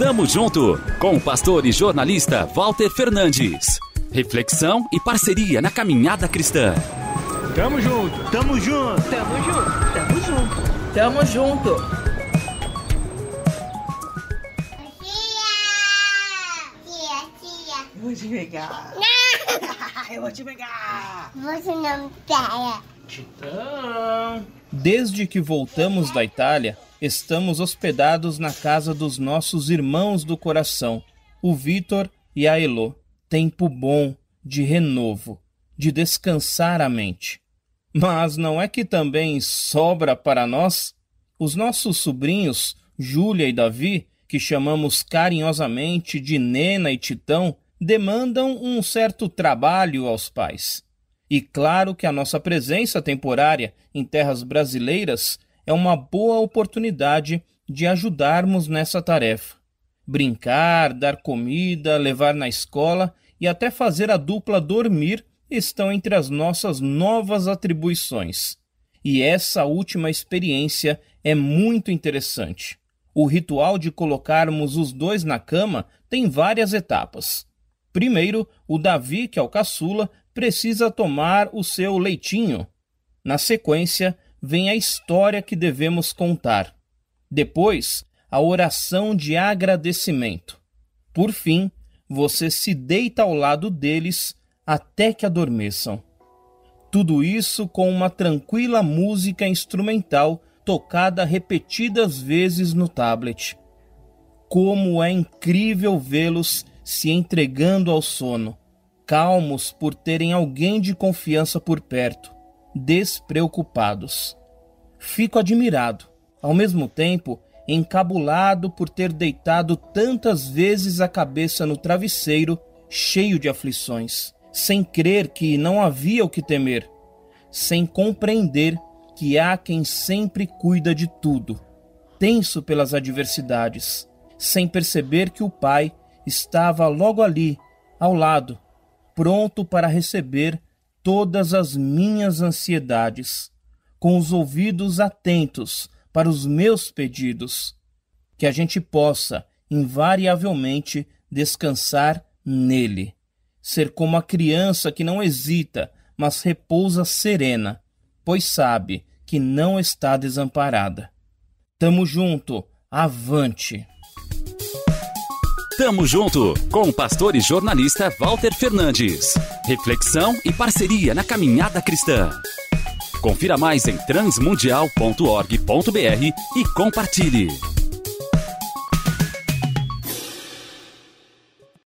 Tamo junto com o pastor e jornalista Walter Fernandes. Reflexão e parceria na caminhada cristã. Tamo junto, tamo junto, tamo junto, tamo junto, tamo junto. Tia, tia. Eu vou te pegar. Eu vou te pegar. Você não pega. Titã. Desde que voltamos da Itália, estamos hospedados na casa dos nossos irmãos do coração, o Vitor e a Elô. Tempo bom de renovo, de descansar a mente. Mas não é que também sobra para nós? Os nossos sobrinhos, Júlia e Davi, que chamamos carinhosamente de Nena e Titão, demandam um certo trabalho aos pais. E claro que a nossa presença temporária em terras brasileiras é uma boa oportunidade de ajudarmos nessa tarefa. Brincar, dar comida, levar na escola e até fazer a dupla dormir estão entre as nossas novas atribuições. E essa última experiência é muito interessante. O ritual de colocarmos os dois na cama tem várias etapas. Primeiro, o Davi, que é o caçula, precisa tomar o seu leitinho. Na sequência, vem a história que devemos contar. Depois, a oração de agradecimento. Por fim, você se deita ao lado deles até que adormeçam. Tudo isso com uma tranquila música instrumental tocada repetidas vezes no tablet. Como é incrível vê-los se entregando ao sono, calmos por terem alguém de confiança por perto despreocupados. Fico admirado, ao mesmo tempo encabulado por ter deitado tantas vezes a cabeça no travesseiro, cheio de aflições, sem crer que não havia o que temer, sem compreender que há quem sempre cuida de tudo, tenso pelas adversidades, sem perceber que o Pai estava logo ali, ao lado, pronto para receber todas as minhas ansiedades, com os ouvidos atentos para os meus pedidos, que a gente possa, invariavelmente, descansar nele, ser como a criança que não hesita, mas repousa serena, pois sabe que não está desamparada. Tamo junto, avante! Tamo junto com o pastor e jornalista Walter Fernandes. Reflexão e parceria na caminhada cristã. Confira mais em transmundial.org.br e compartilhe.